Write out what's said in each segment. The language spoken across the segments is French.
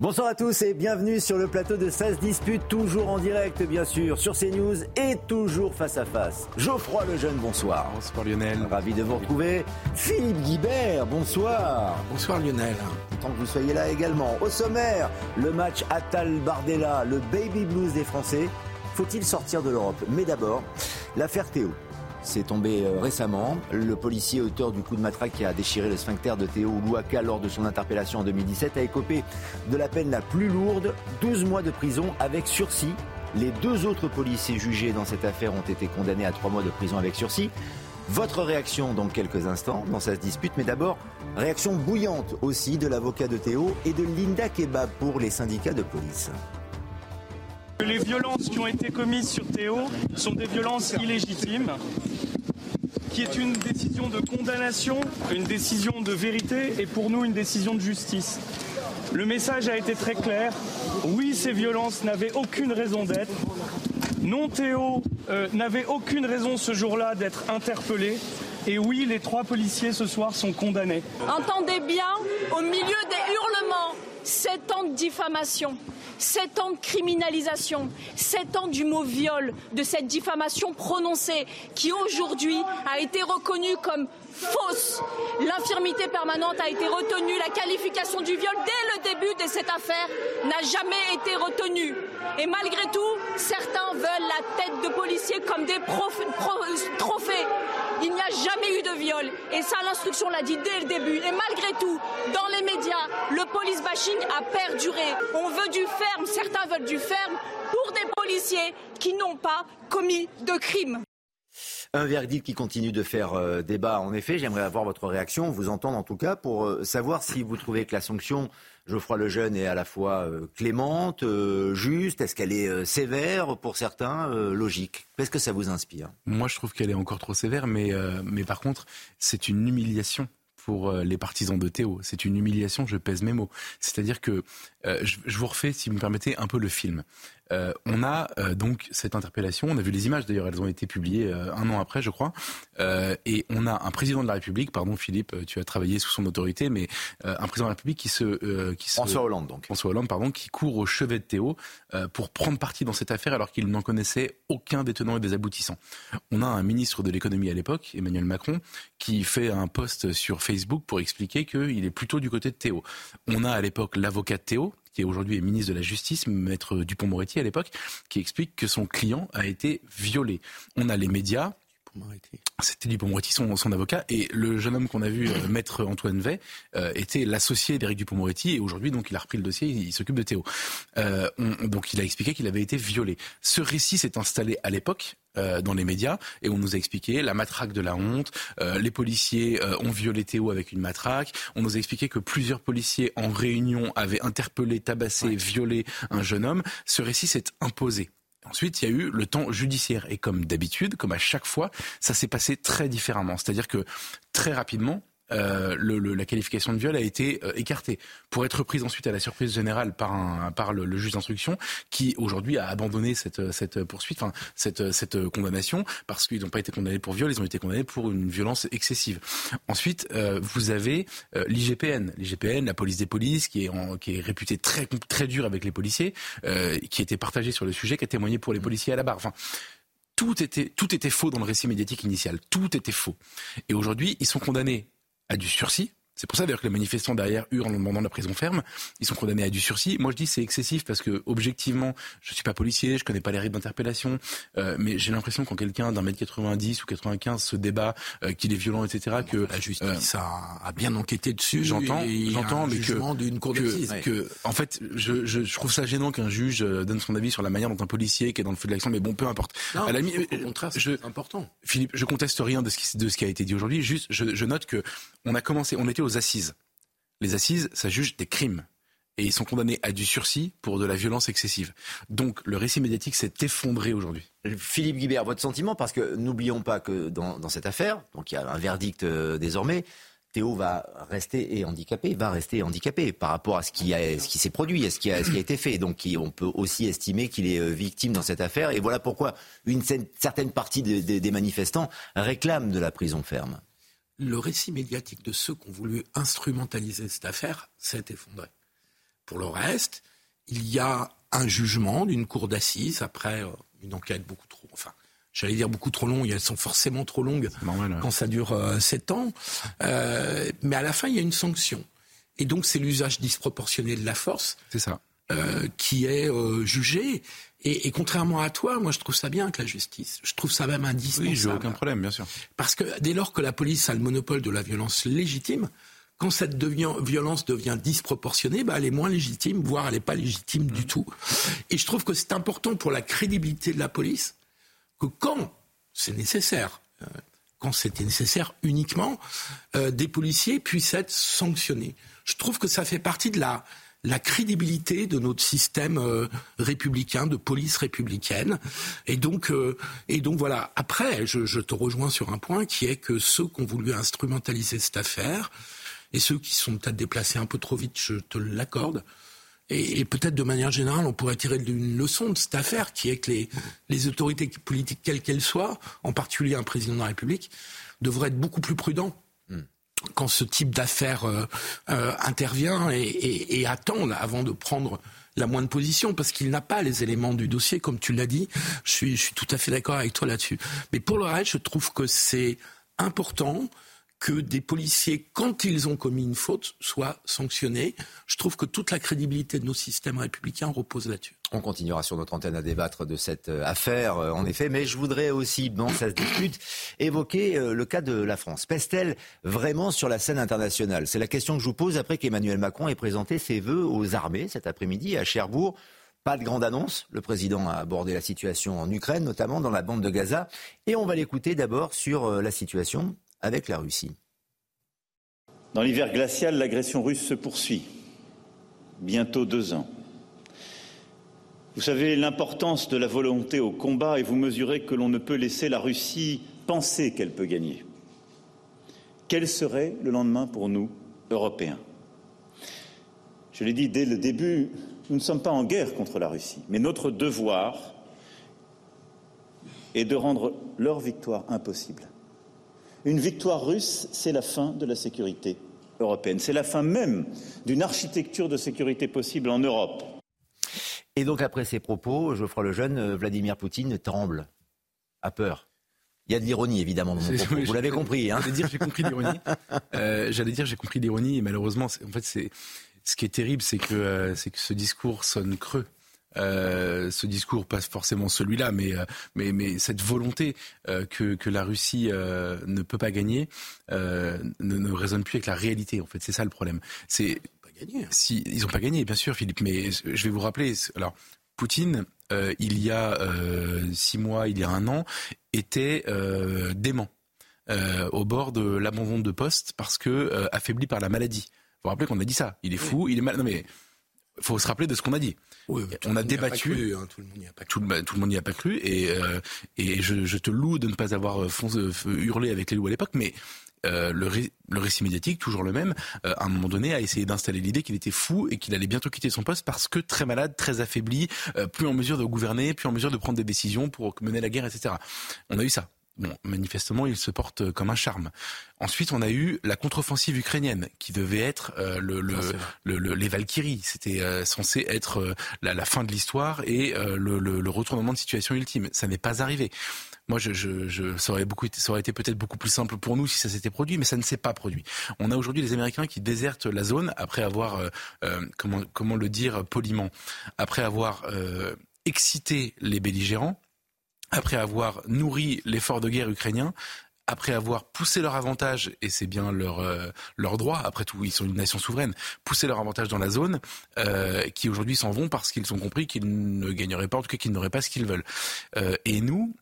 Bonsoir à tous et bienvenue sur le plateau de 16 dispute, toujours en direct bien sûr, sur CNews et toujours face à face. Geoffroy Lejeune, bonsoir. Bonsoir Lionel. Ravi de vous retrouver. Philippe Guibert, bonsoir. Bonsoir Lionel. Tant que vous soyez là également. Au sommaire, le match Atal Bardella, le baby blues des Français. Faut-il sortir de l'Europe? Mais d'abord, l'affaire Théo. C'est tombé euh, récemment. Le policier auteur du coup de matraque qui a déchiré le sphincter de Théo Louaka lors de son interpellation en 2017 a écopé de la peine la plus lourde, 12 mois de prison avec sursis. Les deux autres policiers jugés dans cette affaire ont été condamnés à 3 mois de prison avec sursis. Votre réaction dans quelques instants dans cette dispute, mais d'abord, réaction bouillante aussi de l'avocat de Théo et de Linda Kebab pour les syndicats de police. Les violences qui ont été commises sur Théo sont des violences illégitimes, qui est une décision de condamnation, une décision de vérité et pour nous une décision de justice. Le message a été très clair. Oui, ces violences n'avaient aucune raison d'être. Non, Théo euh, n'avait aucune raison ce jour-là d'être interpellé. Et oui, les trois policiers ce soir sont condamnés. Entendez bien, au milieu des hurlements, sept ans de diffamation, sept ans de criminalisation, sept ans du mot viol, de cette diffamation prononcée qui aujourd'hui a été reconnue comme fausse. L'infirmité permanente a été retenue, la qualification du viol dès le début de cette affaire n'a jamais été retenue. Et malgré tout, certains veulent la tête de policier comme des trophées. Il n'y a jamais eu de viol. Et ça, l'instruction l'a dit dès le début. Et malgré tout, dans les médias, le police bashing a perduré. On veut du ferme, certains veulent du ferme pour des policiers qui n'ont pas commis de crime. Un verdict qui continue de faire euh, débat. En effet, j'aimerais avoir votre réaction, vous entendre en tout cas, pour euh, savoir si vous trouvez que la sanction Geoffroy Lejeune est à la fois euh, clémente, juste, est-ce qu'elle est sévère pour certains, logique? Qu'est-ce que ça vous inspire? Moi, je trouve qu'elle est encore trop sévère, mais, mais par contre, c'est une humiliation pour les partisans de Théo. C'est une humiliation, je pèse mes mots. C'est-à-dire que, je, je, vous refais, si vous me permettez, un peu le film. Euh, on a euh, donc cette interpellation. On a vu les images d'ailleurs, elles ont été publiées euh, un an après, je crois. et on a un président de la République, pardon Philippe, tu as travaillé sous son autorité, mais un président de la République qui se, qui François Hollande donc. François Hollande, pardon, qui court au chevet de Théo pour prendre parti dans cette affaire alors qu'il n'en connaissait aucun des tenants et des aboutissants. On a un ministre de l'économie à l'époque, Emmanuel Macron, qui fait un post sur Facebook pour expliquer qu'il est plutôt du côté de Théo. On a à l'époque l'avocat de Théo, qui aujourd'hui ministre de la Justice, maître Dupont-Moretti à l'époque, qui explique que son client a été violé. On a les médias c'était Dupont-Moretti, son, son, avocat, et le jeune homme qu'on a vu, euh, maître Antoine Vey, euh, était l'associé d'Éric Dupont-Moretti, et aujourd'hui, donc, il a repris le dossier, il, s'occupe de Théo. Euh, donc, il a expliqué qu'il avait été violé. Ce récit s'est installé à l'époque. dans les médias et on nous a expliqué la matraque de la honte, les policiers ont violé Théo avec une matraque, on nous a expliqué que plusieurs policiers en réunion avaient interpellé, tabassé, violé un jeune homme. Ce récit s'est imposé Ensuite, il y a eu le temps judiciaire. Et comme d'habitude, comme à chaque fois, ça s'est passé très différemment. C'est-à-dire que très rapidement, euh, le, la qualification de viol a été euh, écartée pour être prise ensuite à la surprise générale par, un, par le, juge d'instruction qui aujourd'hui a abandonné cette, cette poursuite, enfin cette, cette condamnation parce qu'ils n'ont pas été condamnés pour viol, ils ont été condamnés pour une violence excessive. Ensuite, euh, vous avez l'IGPN, l'IGPN, la police des polices, qui est, en, qui est réputée très très dure avec les policiers, qui était partagée sur le sujet, qui a témoigné pour les policiers à la barre. Enfin, tout était, tout était faux dans le récit médiatique initial. Tout était faux. Et aujourd'hui, ils sont condamnés à du sursis, C'est pour ça d'ailleurs que les manifestants derrière hurlent en demandant la prison ferme. Ils sont condamnés à du sursis. Moi, je dis c'est excessif parce que objectivement, je suis pas policier, je connais pas les rythmes d'interpellation, euh, mais j'ai l'impression quand quelqu'un d'un mètre 90 ou 95 se débat, euh, qu'il est violent, etc., que la justice a, bien enquêté dessus. J'entends, j'entends, mais que d'une cour que, que, en fait, je, je, je trouve ça gênant qu'un juge donne son avis sur la manière dont un policier qui est dans le feu de l'action, mais bon, peu importe. Non, à la, au contraire, c'est important. Philippe, je conteste rien de ce qui, de ce qui a été dit aujourd'hui. Juste, je, je note que on a commencé, on était aux assises. Les assises, ça juge des crimes. Et ils sont condamnés à du sursis pour de la violence excessive. Donc le récit médiatique s'est effondré aujourd'hui. Philippe Guibert, votre sentiment, parce que n'oublions pas que dans, cette affaire, donc il y a un verdict euh, désormais, Théo va rester handicapé, va rester handicapé par rapport à ce qui, s'est produit, à ce qui, a, été fait. Donc on peut aussi estimer qu'il est euh, victime dans cette affaire. Et voilà pourquoi une certaine partie des manifestants réclament de la prison ferme le récit médiatique de ceux qui ont voulu instrumentaliser cette affaire s'est effondré. Pour le reste, il y a un jugement d'une cour d'assises après euh, une enquête beaucoup trop, enfin, j'allais dire beaucoup trop longue, elles sont forcément trop longues quand ça dure euh, sept ans, euh, mais à la fin, il y a une sanction. Et donc, c'est l'usage disproportionné de la force. C'est ça. qui est jugé. Et, contrairement à toi, moi je trouve ça bien que la justice. Je trouve ça même indispensable. Oui, j'ai aucun problème, bien sûr. Parce que dès lors que la police a le monopole de la violence légitime, quand cette violence devient disproportionnée, bah, elle est moins légitime, voire elle n'est pas légitime du tout. Et je trouve que c'est important pour la crédibilité de la police que quand c'est nécessaire, euh, quand c'était nécessaire uniquement, euh, des policiers puissent être sanctionnés. Je trouve que ça fait partie de la, la crédibilité de notre système euh, républicain, de police républicaine. Et donc, euh, et donc voilà. Après, je, je, te rejoins sur un point qui est que ceux qui ont voulu instrumentaliser cette affaire et ceux qui sont peut-être déplacés un peu trop vite, je te l'accorde. Et, peut-être de manière générale, on pourrait tirer une leçon de cette affaire, qui est que les, les autorités politiques, quelles qu'elles soient, en particulier un président de la République, devraient être beaucoup plus prudents quand ce type d'affaire euh, euh, intervient et, et, attend avant de prendre la moindre position parce qu'il n'a pas les éléments du dossier, comme tu l'as dit. Je suis, je suis tout à fait d'accord avec toi là-dessus. Mais pour le reste, je trouve que c'est important que des policiers, quand ils ont commis une faute, soient sanctionnés. Je trouve que toute la crédibilité de nos systèmes républicains repose là-dessus. On continuera sur notre antenne à débattre de cette euh, affaire, euh, en effet, mais je voudrais aussi, dans cette discute, évoquer euh, le cas de la France. Pèse-t-elle vraiment sur la scène internationale? C'est la question que je vous pose après qu'Emmanuel Macron ait présenté ses vœux aux armées cet après-midi à Cherbourg. Pas de grande annonce. Le président a abordé la situation en Ukraine, notamment dans la bande de Gaza. Et on va l'écouter d'abord sur la situation avec la Russie. Dans l'hiver glacial, l'agression russe se poursuit. Bientôt deux ans. Vous savez l'importance de la volonté au combat et vous mesurez que l'on ne peut laisser la Russie penser qu'elle peut gagner. Quel serait le lendemain pour nous, Européens? Je l'ai dit dès le début, nous ne sommes pas en guerre contre la Russie, mais notre devoir est de rendre leur victoire impossible. Une victoire russe, c'est la fin de la sécurité européenne. C'est la fin même d'une architecture de sécurité possible en Europe. Et donc, après ces propos, Geoffroy Lejeune, euh, Vladimir Poutine tremble, a peur. Il y a de l'ironie, évidemment, dans mon propos. Vous l'avez compris. Hein J'allais dire, j'ai compris l'ironie. Euh, J'allais dire, j'ai compris l'ironie. Et malheureusement, en fait, c'est ce qui est terrible, c'est que, euh, que ce discours sonne creux. Euh, ce discours, pas forcément celui-là, mais, mais, mais cette volonté euh, que, que la Russie ne peut pas gagner ne, ne résonne plus avec la réalité. En fait, c'est ça le problème. C'est gagné. Si ils n'ont pas gagné, bien sûr, Philippe. Mais je vais vous rappeler. Alors, Poutine, il y a six mois, il y a un an, était dément. au bord de l'abandon de poste parce que affaibli par la maladie. Vous vous rappelez qu'on a dit ça. Il est fou, il est mal. Non mais faut se rappeler de ce qu'on a dit. on a débattu. Hein, tout le monde n'y a pas cru. Tout le, monde n'y a pas cru. Et, euh, et je, je, te loue de ne pas avoir euh, euh, hurlé avec les loups à l'époque, mais euh, le, le, récit médiatique, toujours le même, à un moment donné, a essayé d'installer l'idée qu'il était fou et qu'il allait bientôt quitter son poste parce que très malade, très affaibli, plus en mesure de gouverner, plus en mesure de prendre des décisions pour mener la guerre, etc. On a eu ça. Bon, manifestement, il se porte comme un charme. Ensuite, on a eu la contre-offensive ukrainienne, qui devait être euh, le, le, les Valkyries. C'était euh, censé être euh, la, fin de l'histoire et le, retournement de situation ultime. Ça n'est pas arrivé. Moi, je, je, je, ça aurait beaucoup, ça aurait été peut-être beaucoup plus simple pour nous si ça s'était produit, mais ça ne s'est pas produit. On a aujourd'hui les Américains qui désertent la zone après avoir, comment, comment le dire poliment, après avoir excité les belligérants après avoir nourri l'effort de guerre ukrainien, après avoir poussé leur avantage, et c'est bien leur euh, leur droit, après tout, ils sont une nation souveraine, pousser leur avantage dans la zone, euh, qui aujourd'hui s'en vont parce qu'ils ont compris qu'ils ne gagneraient pas, en tout cas qu'ils n'auraient pas ce qu'ils veulent. Euh, et nous,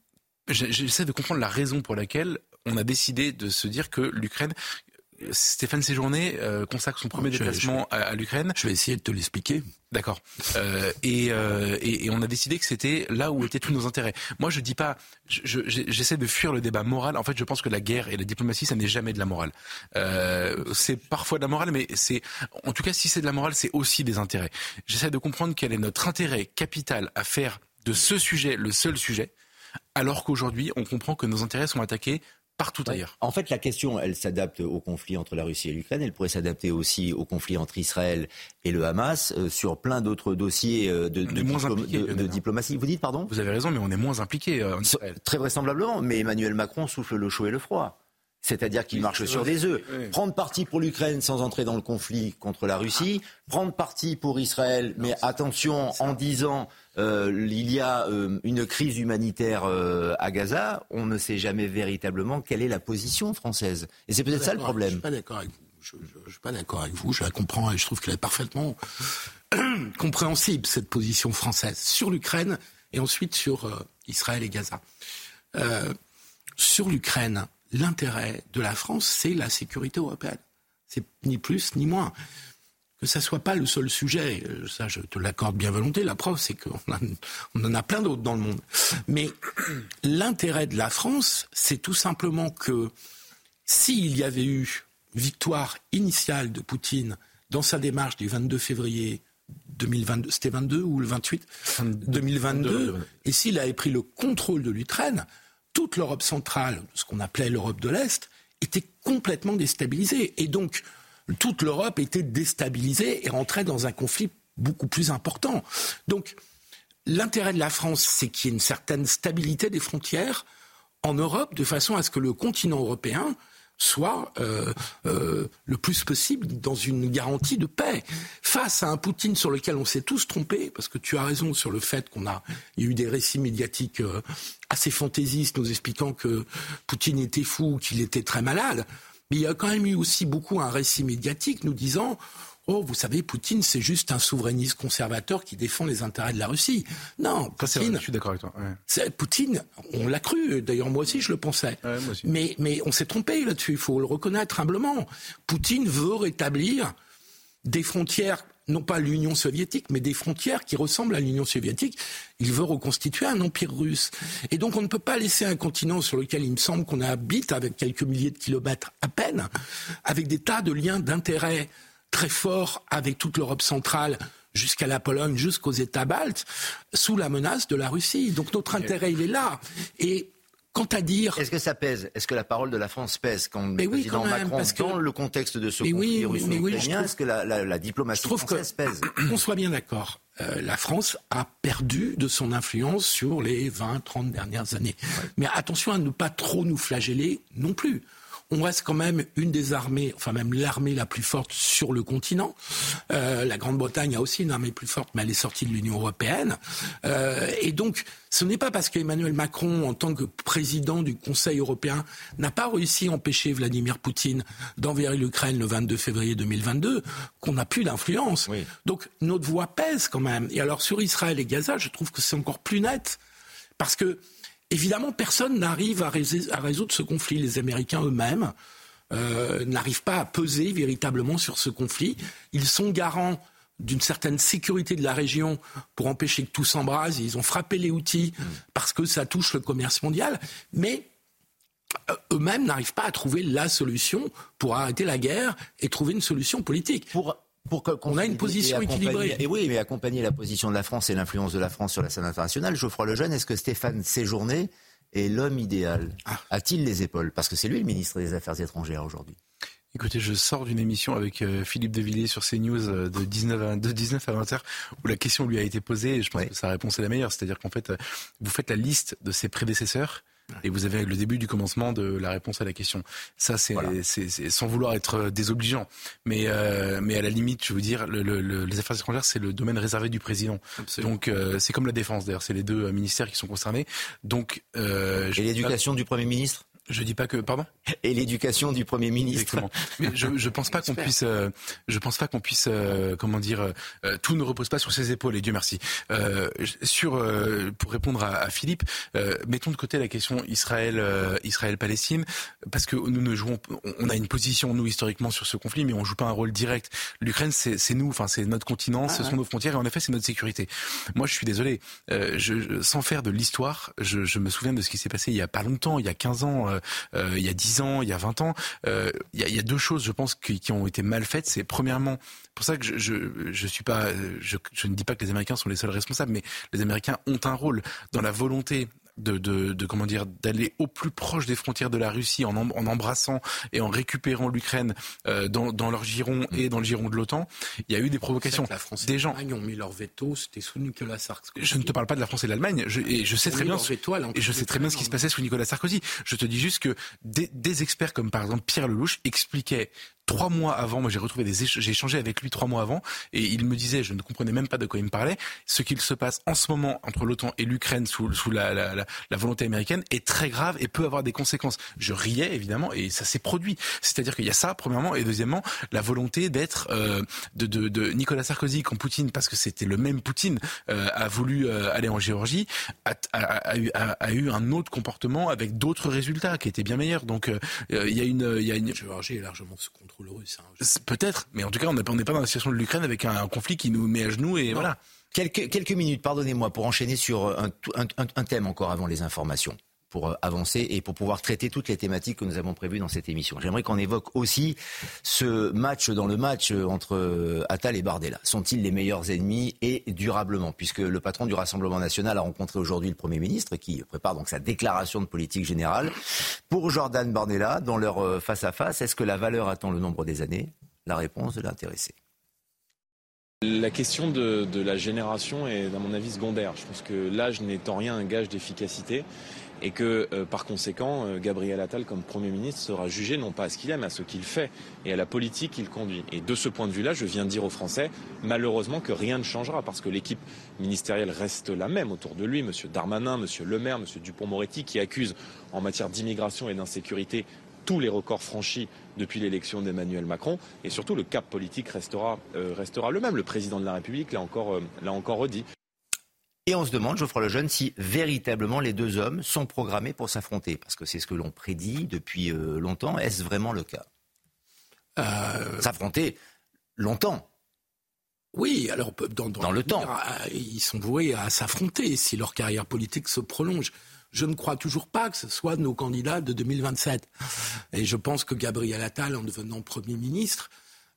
j'essaie de comprendre la raison pour laquelle on a décidé de se dire que l'Ukraine, Stéphane Séjourné euh, consacre son premier déplacement à, l'Ukraine. Je vais essayer de te l'expliquer. D'accord. Euh, euh, et, et, on a décidé que c'était là où étaient tous nos intérêts. Moi, je dis pas. J'essaie de fuir le débat moral. En fait, je pense que la guerre et la diplomatie, ça n'est jamais de la morale. c'est parfois de la morale, mais c'est, en tout cas, si c'est de la morale, c'est aussi des intérêts. J'essaie de comprendre quel est notre intérêt capital à faire de ce sujet le seul sujet, alors qu'aujourd'hui, on comprend que nos intérêts sont attaqués partout ailleurs. En fait, la question, elle s'adapte au conflit entre la Russie et l'Ukraine. Elle pourrait s'adapter aussi au conflit entre Israël et le Hamas euh, sur plein d'autres dossiers euh, de, de, diplomatie. Vous dites, pardon? Vous avez raison, mais on est moins impliqué euh, en Israël. Très vraisemblablement, mais Emmanuel Macron souffle le chaud et le froid. C'est-à-dire qu'il marche sur des œufs. Prendre parti pour l'Ukraine sans entrer dans le conflit contre la Russie, prendre parti pour Israël, mais attention, en disant euh, il y a euh, une crise humanitaire euh, à Gaza, on ne sait jamais véritablement quelle est la position française. Et c'est peut-être ça le problème. Je suis pas d'accord avec vous. Je, ne suis pas d'accord avec vous. Je la comprends et je trouve qu'elle est parfaitement compréhensible cette position française sur l'Ukraine et ensuite sur Israël et Gaza. sur l'Ukraine, l'intérêt de la France, c'est la sécurité européenne. C'est ni plus ni moins. Que ça soit pas le seul sujet, euh, ça je te l'accorde bien volonté, la preuve c'est qu'on on en a plein d'autres dans le monde. Mais l'intérêt de la France, c'est tout simplement que s'il y avait eu victoire initiale de Poutine dans sa démarche du 22 février 2022, c'était 22 ou le 28 2022, et s'il avait pris le contrôle de l'Ukraine, toute l'Europe centrale, ce qu'on appelait l'Europe de l'Est, était complètement déstabilisée. Et donc, toute l'Europe était déstabilisée et rentrait dans un conflit beaucoup plus important. Donc, l'intérêt de la France, c'est qu'il y ait une certaine stabilité des frontières en Europe, de façon à ce que le continent européen soit euh, euh, le plus possible dans une garantie de paix. Face à un Poutine sur lequel on s'est tous trompés, parce que tu as raison sur le fait qu'on a, il y a eu des récits médiatiques euh, assez fantaisistes nous expliquant que Poutine était fou, qu'il était très malade. Mais il y a quand même eu aussi beaucoup un récit médiatique nous disant Oh, vous savez, Poutine, c'est juste un souverainiste conservateur qui défend les intérêts de la Russie. Non, Poutine. je suis d'accord avec toi. Poutine, on l'a cru. D'ailleurs, moi aussi, je le pensais. Mais, mais on s'est trompé là-dessus. Il faut le reconnaître humblement. Poutine veut rétablir des frontières non pas l'Union soviétique, mais des frontières qui ressemblent à l'Union soviétique. Il veut reconstituer un empire russe. Et donc on ne peut pas laisser un continent sur lequel il me semble qu'on habite avec quelques milliers de kilomètres à peine, avec des tas de liens d'intérêt très fort avec toute l'Europe centrale jusqu'à la Pologne, jusqu'aux États baltes, sous la menace de la Russie. Donc notre intérêt, il est là. Et Quant à dire, est-ce que ça pèse? Est-ce que la parole de la France pèse quand le président Macron, dans le contexte de ce conflit russo-ukrainien, est-ce que la, diplomatie française pèse? Qu'on soit bien d'accord, euh, la France a perdu de son influence sur les 20-30 dernières années. Mais attention à ne pas trop nous flageller non plus on reste quand même une des armées, enfin même l'armée la plus forte sur le continent. Euh, la Grande-Bretagne a aussi une armée plus forte, mais elle est sortie de l'Union européenne. Euh, et donc, ce n'est pas parce qu'Emmanuel Macron, en tant que président du Conseil européen, n'a pas réussi à empêcher Vladimir Poutine d'envahir l'Ukraine le 22 février 2022 qu'on n'a plus d'influence. Donc, notre voix pèse quand même. Et alors, sur Israël et Gaza, je trouve que c'est encore plus net. Parce que Évidemment, personne n'arrive à, résoudre ce conflit. Les Américains eux-mêmes euh, n'arrivent pas à peser véritablement sur ce conflit. Ils sont garants d'une certaine sécurité de la région pour empêcher que tout s'embrase. Ils ont frappé les outils parce que ça touche le commerce mondial. Mais euh, eux-mêmes n'arrivent pas à trouver la solution pour arrêter la guerre et trouver une solution politique. Pour qu'on a une position équilibrée. Et oui, mais accompagner la position de la France et l'influence de la France sur la scène internationale, Geoffroy Lejeune, est-ce que Stéphane Séjourné est l'homme idéal? Ah. A-t-il les épaules? Parce que c'est lui le ministre des Affaires étrangères aujourd'hui. Écoutez, je sors d'une émission avec euh, Philippe Devilliers sur CNews euh, de 19 à, de 19 à 20 h où la question lui a été posée et je pense que sa réponse est la meilleure. C'est-à-dire qu'en fait, euh, vous faites la liste de ses prédécesseurs et vous avez le début du commencement de la réponse à la question. Ça, c'est sans vouloir être désobligeant, mais mais à la limite, je veux dire, le, les affaires étrangères, c'est le domaine réservé du président. Donc c'est comme la défense. D'ailleurs, c'est les deux ministères qui sont concernés. Donc et l'éducation du premier ministre? Je dis pas que, pardon. Et l'éducation du premier ministre. Mais je, je pense pas qu'on puisse, euh, je pense pas qu'on puisse, euh, comment dire, euh, tout ne repose pas sur ses épaules. Et Dieu merci. sur, pour répondre à, à Philippe, mettons de côté la question Israël, Israël-Palestine, parce que nous ne jouons, on a une position nous historiquement sur ce conflit, mais on joue pas un rôle direct. L'Ukraine, c'est nous, enfin c'est notre continent, ah ce sont nos frontières, et en effet, c'est notre sécurité. Moi, je suis désolé, je, sans faire de l'histoire, je, je, me souviens de ce qui s'est passé il y a pas longtemps, il y a 15 ans euh, il y a 10 ans, il y a 20 ans. Euh, il, y a, il y, a, deux choses, je pense, qui, qui ont été mal faites. C'est premièrement, pour ça que je, je, je suis pas, je, je ne dis pas que les Américains sont les seuls responsables, mais les Américains ont un rôle dans la volonté de, de, de, comment dire d'aller au plus proche des frontières de la Russie en, en embrassant et en récupérant l'Ukraine euh, dans, dans, leur giron et dans le giron de l'OTAN. Il y a eu des provocations. La France des gens ont mis leur veto. C'était sous Nicolas Sarkozy. Je ne te parle pas de la France et de l'Allemagne. Je, et je sais très bien. Ce, et je sais très bien ce qui se passait sous Nicolas Sarkozy. Je te dis juste que des, des experts comme par exemple Pierre Lelouch expliquaient trois mois avant, moi j'ai retrouvé des j'ai échangé avec lui trois mois avant et il me disait, je ne comprenais même pas de quoi il me parlait, ce qu'il se passe en ce moment entre l'OTAN et l'Ukraine sous, la, la, la, la, volonté américaine est très grave et peut avoir des conséquences. Je riais évidemment et ça s'est produit. C'est-à-dire qu'il y a ça premièrement et deuxièmement la volonté d'être euh, de, de, de, Nicolas Sarkozy quand Poutine parce que c'était le même Poutine euh, a voulu euh, aller en Géorgie a, a, a, a, eu un autre comportement avec d'autres résultats qui étaient bien meilleurs. Donc euh, il y a une il y a une Géorgie est largement sous contrôle Hein, Peut-être, mais en tout cas, on n'est pas dans la situation de l'Ukraine avec un, conflit qui nous met à genoux et voilà. Quelques, quelques minutes, pardonnez-moi, pour enchaîner sur un, un, thème encore avant les informations pour euh, avancer et pour pouvoir traiter toutes les thématiques que nous avons prévues dans cette émission. J'aimerais qu'on évoque aussi ce match dans le match euh, entre euh, Attal et Bardella. Sont-ils les meilleurs ennemis et durablement? Puisque le patron du Rassemblement national a rencontré aujourd'hui le Premier ministre qui prépare donc sa déclaration de politique générale. Pour Jordan Bardella, dans leur face-à-face, est-ce que la valeur attend le nombre des années? La réponse de l'intéressé. La question de, de, la génération est, à mon avis, secondaire. Je pense que l'âge n'est en rien un gage d'efficacité et que euh, par conséquent, euh, Gabriel Attal, comme Premier ministre, sera jugé non pas à ce qu'il aime, à ce qu'il fait et à la politique qu'il conduit. Et de ce point de vue-là, je viens de dire aux Français, malheureusement, que rien ne changera parce que l'équipe ministérielle reste la même autour de lui. Monsieur Darmanin, Monsieur Le Maire, Monsieur Dupont-Moretti, qui accusent en matière d'immigration et d'insécurité tous les records franchis depuis l'élection d'Emmanuel Macron. Et surtout, le cap politique restera, euh, le même. Le président de la République l'a encore, l'a encore redit. Et on se demande, Geoffroy Lejeune, si véritablement les deux hommes sont programmés pour s'affronter. Parce que c'est ce que l'on prédit depuis euh, longtemps. Est-ce vraiment le cas? S'affronter longtemps. Oui, alors dans, dans, le temps. Ils sont voués à s'affronter si leur carrière politique se prolonge je ne crois toujours pas que ce soit nos candidats de 2027. Et je pense que Gabriel Attal, en devenant Premier ministre,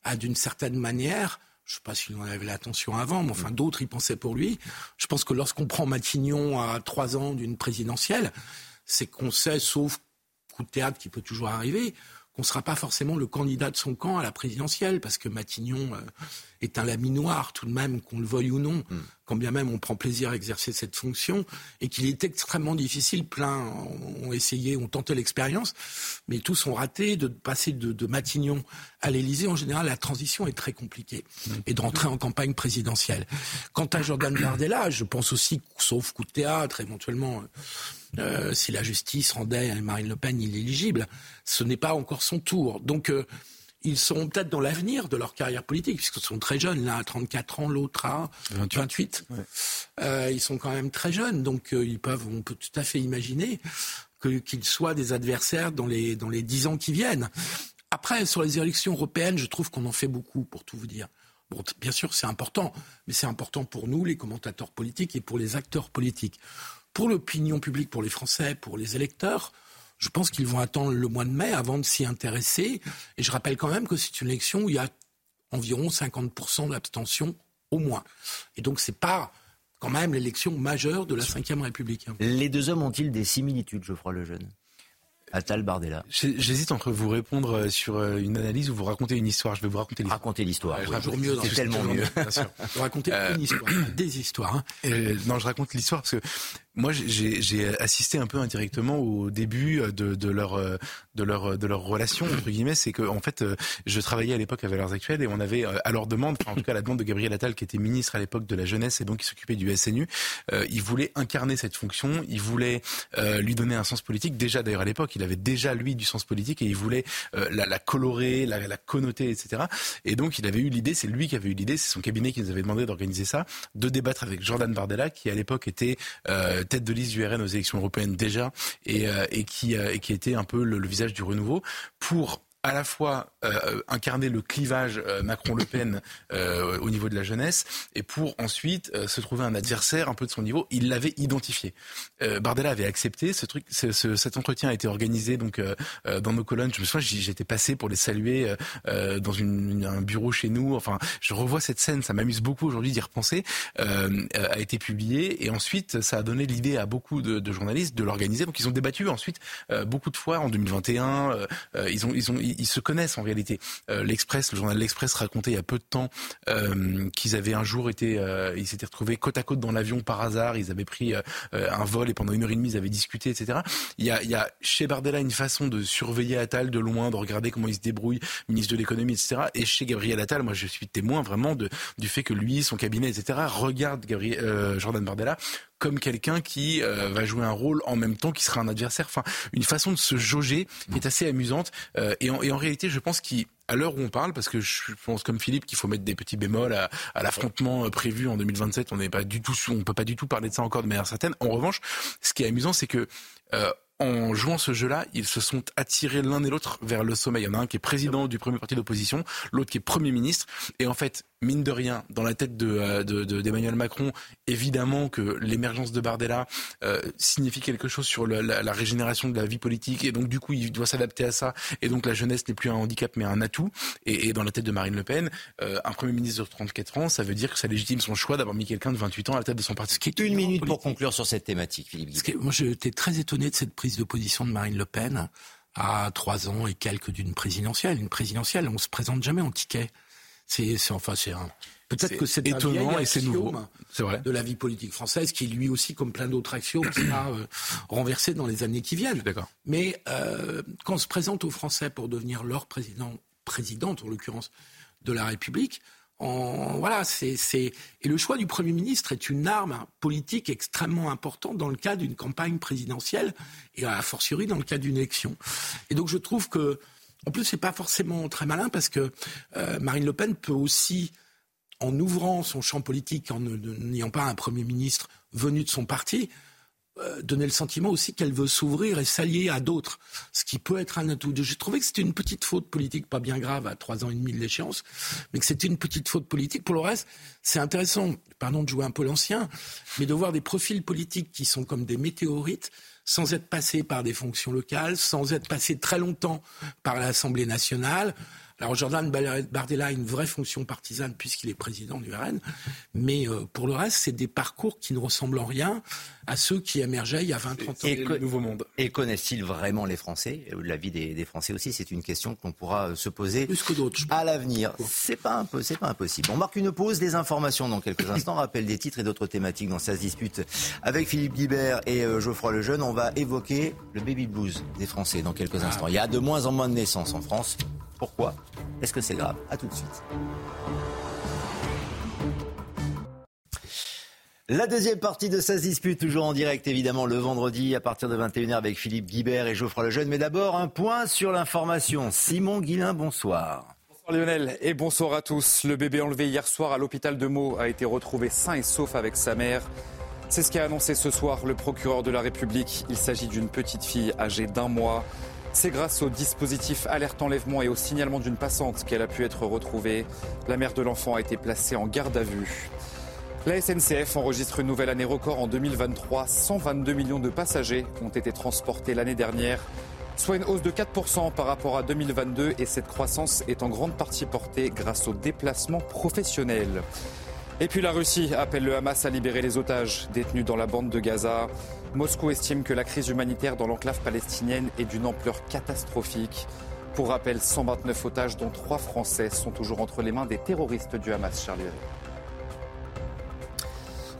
a d'une certaine manière, je ne sais pas s'il en avait l'attention avant, mais enfin d'autres y pensaient pour lui. Je pense que lorsqu'on prend Matignon à trois ans d'une présidentielle, c'est qu'on sait, sauf coup de théâtre qui peut toujours arriver, qu'on ne sera pas forcément le candidat de son camp à la présidentielle, parce que Matignon euh, est un laminoir tout de même, qu'on le veuille ou non, mm. quand bien même on prend plaisir à exercer cette fonction, et qu'il est extrêmement difficile. Plein ont essayé, ont tenté l'expérience, mais tous ont raté de passer de, Matignon à l'Élysée. En général, la transition est très compliquée, mm. et de rentrer en campagne présidentielle. Quant à Jordan Bardella, je pense aussi, sauf coup de théâtre, éventuellement euh, si la justice rendait Marine Le Pen inéligible, ce n'est pas encore son tour. Donc euh, ils seront peut-être dans l'avenir de leur carrière politique, puisqu'ils sont très jeunes, l'un à 34 ans, l'autre à 28. Euh, ils sont quand même très jeunes, donc ils peuvent, on peut tout à fait imaginer qu'ils soient des adversaires dans les, dans les 10 ans qui viennent. Après, sur les élections européennes, je trouve qu'on en fait beaucoup, pour tout vous dire. Bon, bien sûr, c'est important, mais c'est important pour nous, les commentateurs politiques, et pour les acteurs politiques. Pour l'opinion publique, pour les Français, pour les électeurs, je pense qu'ils vont attendre le mois de mai avant de s'y intéresser. Et je rappelle quand même que c'est une élection où il y a environ 50% d'abstention au moins. Et donc c'est pas quand même l'élection majeure de la Ve République. Les deux hommes ont-ils des similitudes, Geoffroy Lejeune? Attal Bardella. J'hésite entre vous répondre euh, sur euh, une analyse ou vous raconter une histoire. Je vais vous raconter l'histoire. Raconter l'histoire. toujours mieux. C'est tellement mieux. Bien sûr. raconter une histoire, des histoires. Hein. non, je raconte l'histoire parce que moi, j'ai assisté un peu indirectement au début de, de leur de leur de leur relation entre guillemets. C'est que en fait, je travaillais à l'époque à Valeurs Actuelles et on avait à leur demande, en tout cas à la demande de Gabriel Attal, qui était ministre à l'époque de la jeunesse et donc qui s'occupait du SNU, euh, il voulait incarner cette fonction, il voulait euh, lui donner un sens politique. Déjà d'ailleurs à l'époque, il avait déjà lui du sens politique et il voulait euh, la, la, colorer, la, la connoter, etc. Et donc il avait eu l'idée, c'est lui qui avait eu l'idée, c'est son cabinet qui nous avait demandé d'organiser ça, de débattre avec Jordan Bardella, qui à l'époque était tête de liste du RN aux élections européennes déjà, et, euh, euh, et qui était un peu le visage du renouveau, pour à la fois euh, incarner le clivage euh, Macron-Le Pen euh, au niveau de la jeunesse et pour ensuite se trouver un adversaire un peu de son niveau. Il l'avait identifié. Bardella avait accepté ce truc. Ce, ce, cet entretien a été organisé donc dans nos colonnes. Je me souviens, j'étais passé pour les saluer dans un bureau chez nous. Enfin, je revois cette scène. Ça m'amuse beaucoup aujourd'hui d'y repenser. a été publié et ensuite ça a donné l'idée à beaucoup de, journalistes de l'organiser. Donc ils ont débattu ensuite beaucoup de fois en 2021. ils ont se connaissent en réalité. Euh, L'Express, le journal L'Express racontait il y a peu de temps euh, qu'ils avaient un jour été, euh, ils s'étaient retrouvés côte à côte dans l'avion par hasard. Ils avaient pris un vol et pendant une heure et demie ils avaient discuté, etc. Il y a, il y a chez Bardella une façon de surveiller Attal de loin, de regarder comment il se débrouille, ministre de l'économie, etc. Et chez Gabriel Attal, moi je suis témoin vraiment de, du fait que lui, son cabinet, etc. regarde Gabriel, Jordan Bardella comme quelqu'un qui euh, va jouer un rôle en même temps qui sera un adversaire. Enfin, une façon de se jauger est assez amusante. Euh, et, en, et, en, réalité, je pense qu'à l'heure où on parle, parce que je pense comme Philippe qu'il faut mettre des petits bémols à, à l'affrontement euh, prévu en 2027. On n'est pas du tout, on peut pas du tout parler de ça encore de manière certaine. En revanche, ce qui est amusant, c'est que euh, en jouant ce jeu-là, ils se sont attirés l'un et l'autre vers le sommet. Il y en a un qui est président du premier parti d'opposition, l'autre qui est premier ministre. Et en fait, mine de rien, dans la tête de, d'Emmanuel Macron, évidemment que l'émergence de Bardella euh, signifie quelque chose sur la, la, régénération de la vie politique. Et donc, du coup, il doit s'adapter à ça. Et donc, la jeunesse n'est plus un handicap, mais un atout. Et, et dans la tête de Marine Le Pen, euh, un premier ministre de 34 ans, ça veut dire que ça légitime son choix d'avoir mis quelqu'un de 28 ans à la tête de son parti. Ce qui est une minute pour conclure sur cette thématique, Philippe. moi, j'étais très étonné de cette prise de position de Marine Le Pen à trois ans et quelques d'une présidentielle. Une présidentielle, on se présente jamais en ticket. C'est, enfin, c'est un. Peut-être que c'est étonnant et c'est nouveau. C'est vrai. De la vie politique française, qui lui aussi, comme plein d'autres axiomes, sera euh, renversé dans les années qui viennent. D'accord. Mais euh, quand on se présente aux Français pour devenir leur président, présidente en l'occurrence de la République, voilà, c'est, et le choix du Premier ministre est une arme politique extrêmement importante dans le cas d'une campagne présidentielle et a fortiori dans le cas d'une élection. Et donc je trouve que, en plus, c'est pas forcément très malin parce que euh, Marine Le Pen peut aussi, en ouvrant son champ politique, en n'ayant pas un Premier ministre venu de son parti, euh, donner le sentiment aussi qu'elle veut s'ouvrir et s'allier à d'autres, ce qui peut être un atout. J'ai trouvé que c'était une petite faute politique, pas bien grave à trois ans et demi de l'échéance, mais que c'était une petite faute politique. Pour le reste, c'est intéressant, pardon de jouer un peu l'ancien, mais de voir des profils politiques qui sont comme des météorites, sans être passés par des fonctions locales, sans être passés très longtemps par l'Assemblée nationale, alors Jordan Bardella a une vraie fonction partisane puisqu'il est président du RN, mais euh, pour le reste, c'est des parcours qui ne ressemblent en rien à ceux qui émergeaient il y a 20-30 ans. Et, le nouveau monde. Et connaissent-ils vraiment les Français? La vie des, des Français aussi, c'est une question qu'on pourra euh, se poser Plus que d'autres, à l'avenir. C'est pas, pas impossible. On marque une pause, des informations dans quelques instants, rappel des titres et d'autres thématiques dans sa dispute avec Philippe Guibert et euh, Geoffroy Lejeune. On va évoquer le baby blues des Français dans quelques instants. Il y a de moins en moins de naissances en France. Pourquoi? Est-ce que c'est grave? A tout de suite. La deuxième partie de sa dispute, toujours en direct évidemment le vendredi à partir de 21h avec Philippe Guibert et Geoffroy Lejeune. Mais d'abord, un point sur l'information. Simon Guillain, bonsoir. Bonsoir Lionel et bonsoir à tous. Le bébé enlevé hier soir à l'hôpital de Meaux a été retrouvé sain et sauf avec sa mère. C'est ce qu'a annoncé ce soir le procureur de la République. Il s'agit d'une petite fille âgée d'un mois. C'est grâce au dispositif alerte enlèvement et au signalement d'une passante qu'elle a pu être retrouvée. La mère de l'enfant a été placée en garde à vue. La SNCF enregistre une nouvelle année record en 2023. 122 millions de passagers ont été transportés l'année dernière, soit une hausse de 4% par rapport à 2022 et cette croissance est en grande partie portée grâce aux déplacements professionnels. Et puis la Russie appelle le Hamas à libérer les otages détenus dans la bande de Gaza. Moscou estime que la crise humanitaire dans l'enclave palestinienne est d'une ampleur catastrophique. Pour rappel, 129 otages, dont 3 Français, sont toujours entre les mains des terroristes du Hamas, Charlie.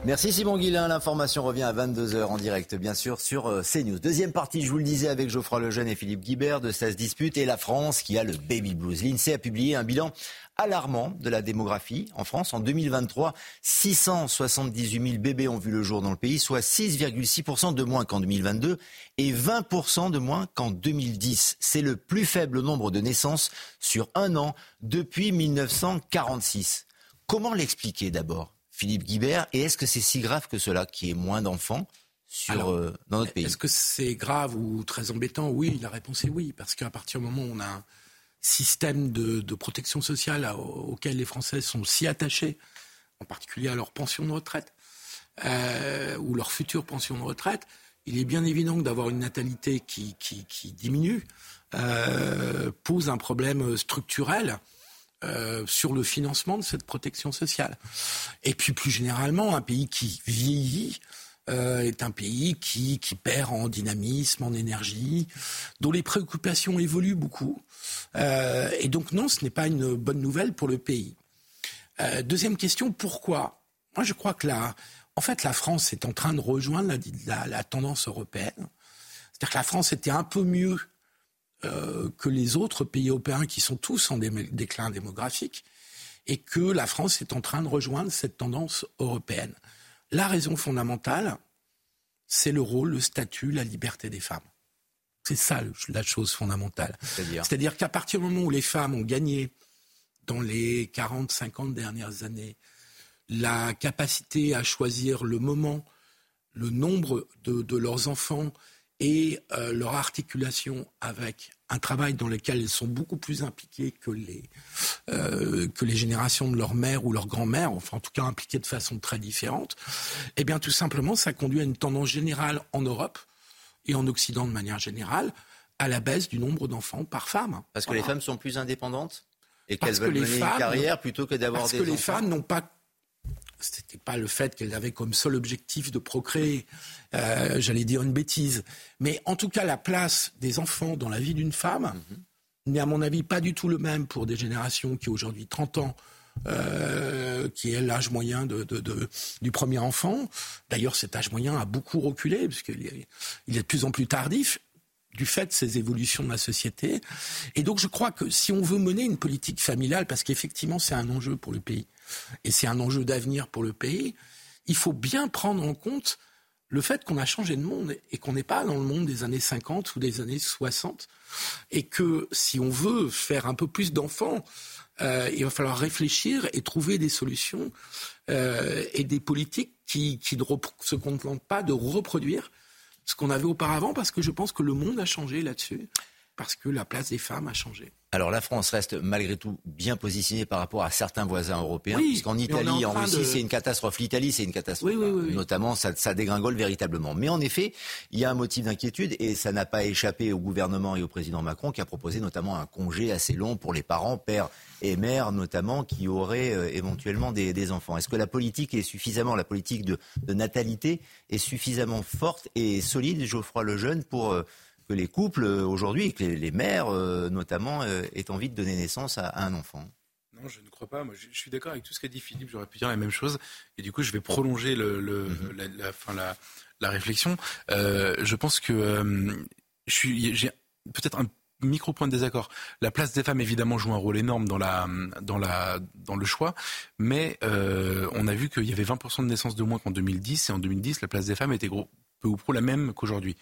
Merci Simon Guillain. L'information revient à 22h en direct, bien sûr, sur euh, CNews. Deuxième partie, je vous le disais, avec Geoffroy Lejeune et Philippe Guibert de 16 disputes et la France qui a le baby blues. L'INSEE a publié un bilan alarmant de la démographie en France. En 2023, 678 000 bébés ont vu le jour dans le pays, soit 6,6% de moins qu'en 2022 et 20% de moins qu'en 2010. C'est le plus faible nombre de naissances sur un an depuis 1946. Comment l'expliquer d'abord? Philippe Guibert Et est-ce que c'est si grave que cela, qui est moins d'enfants sur, euh, dans notre pays? Est-ce que c'est grave ou très embêtant? Oui, la réponse est oui, parce qu'à partir du moment où on a un système de, protection sociale auquel les Français sont si attachés, en particulier à leur pension de retraite, euh, ou leur future pension de retraite, il est bien évident que d'avoir une natalité qui, qui, diminue euh, pose un problème structurel euh, sur le financement de cette protection sociale. Et puis plus généralement, un pays qui vieillit euh, est un pays qui, qui perd en dynamisme, en énergie, dont les préoccupations évoluent beaucoup. Euh, et donc non, ce n'est pas une bonne nouvelle pour le pays. deuxième question, pourquoi? Moi, je crois que la, en fait, la France est en train de rejoindre la, la tendance européenne. C'est-à-dire que la France était un peu mieux euh, que les autres pays européens qui sont tous en déclin démographique et que la France est en train de rejoindre cette tendance européenne. La raison fondamentale, c'est le rôle, le statut, la liberté des femmes. C'est ça la chose fondamentale. C'est-à-dire qu'à partir du moment où les femmes ont gagné dans les 40, 50 dernières années la capacité à choisir le moment, le nombre de leurs enfants et euh, leur articulation avec un travail dans lequel elles sont beaucoup plus impliquées que les, euh, que les générations de leur mère ou leur grand-mère, enfin en tout cas impliquées de façon très différente, eh bien tout simplement ça conduit à une tendance générale en Europe et en Occident de manière générale à la baisse du nombre d'enfants par femme. Parce que les femmes sont plus indépendantes et qu'elles veulent mener une carrière plutôt que d'avoir des Parce que les femmes n'ont pas c'était pas le fait qu'elle avait comme seul objectif de procréer, euh, j'allais dire une bêtise, mais en tout cas la place des enfants dans la vie d'une femme n'est à mon avis pas du tout le même pour des générations qui ont aujourd'hui 30 ans, euh, qui est l'âge moyen de, du premier enfant. D'ailleurs, cet âge moyen a beaucoup reculé, puisqu'il est, il est de plus en plus tardif du fait de ces évolutions de la société. Et donc je crois que si on veut mener une politique familiale, parce qu'effectivement c'est un enjeu pour le pays, et c'est un enjeu d'avenir pour le pays, il faut bien prendre en compte le fait qu'on a changé de monde et qu'on n'est pas dans le monde des années 50 ou des années 60 et que si on veut faire un peu plus d'enfants, euh, il va falloir réfléchir et trouver des solutions euh, et des politiques qui, qui ne se contentent pas de reproduire ce qu'on avait auparavant parce que je pense que le monde a changé là-dessus parce que la place des femmes a changé. Alors la France reste malgré tout bien positionnée par rapport à certains voisins européens, puisqu'en Italie, en, Russie, c'est une catastrophe. L'Italie, c'est une catastrophe. notamment, ça, ça, dégringole véritablement. Mais en effet, il y a un motif d'inquiétude et ça n'a pas échappé au gouvernement et au président Macron qui a proposé notamment un congé assez long pour les parents, pères et mères notamment, qui auraient euh, éventuellement des, enfants. Est-ce que la politique est suffisamment, la politique de, natalité est suffisamment forte et solide, Geoffroy Lejeune, pour... Euh, que les couples euh, aujourd'hui, que les, mères euh, notamment, euh, aient envie de donner naissance à, un enfant non, je ne crois pas. Moi, je, suis d'accord avec tout ce qu'a dit Philippe. J'aurais pu dire la même chose. Et du coup, je vais prolonger le, mhm. la, fin, la, réflexion. je pense que j'ai peut-être un micro point de désaccord. La place des femmes, évidemment, joue un rôle énorme dans, la, dans, la, dans le choix, mais on a vu qu'il y avait 20% de naissances de moins qu'en 2010, et en 2010, la place des femmes était gros, peu ou prou la même qu'aujourd'hui.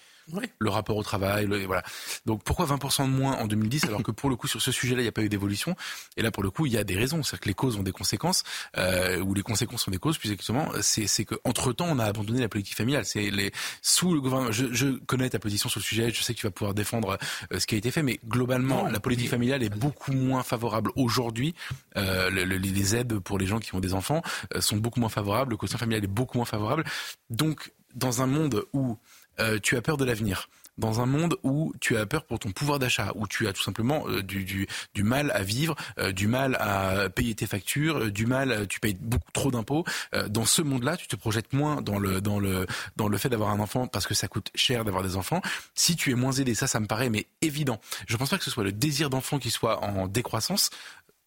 Le rapport au travail, voilà. Donc pourquoi 20% de moins en 2010 alors que pour le coup sur ce sujet-là il n'y a pas eu d'évolution? Et là pour le coup il y a des raisons, c'est-à-dire que les causes ont des conséquences euh, ou les conséquences ont des causes. Plus exactement, c'est c'est que entre temps on a abandonné la politique familiale. C'est les sous le gouvernement. Je, je, connais ta position sur le sujet, je sais que tu vas pouvoir défendre euh, ce qui a été fait, mais globalement la politique familiale est beaucoup moins favorable aujourd'hui. Euh, les aides pour les gens qui ont des enfants euh, sont beaucoup moins favorables, le quotient familial est beaucoup moins favorable. Donc dans un monde où euh, tu as peur de l'avenir, dans un monde où tu as peur pour ton pouvoir d'achat, où tu as tout simplement euh, du, du, mal à vivre, euh, du mal à payer tes factures, du mal, tu payes beaucoup trop d'impôts. dans ce monde-là, tu te projettes moins dans le dans le dans le fait d'avoir un enfant parce que ça coûte cher d'avoir des enfants. Si tu es moins aidé, ça, ça me paraît mais évident. Je pense pas que ce soit le désir d'enfant qui soit en décroissance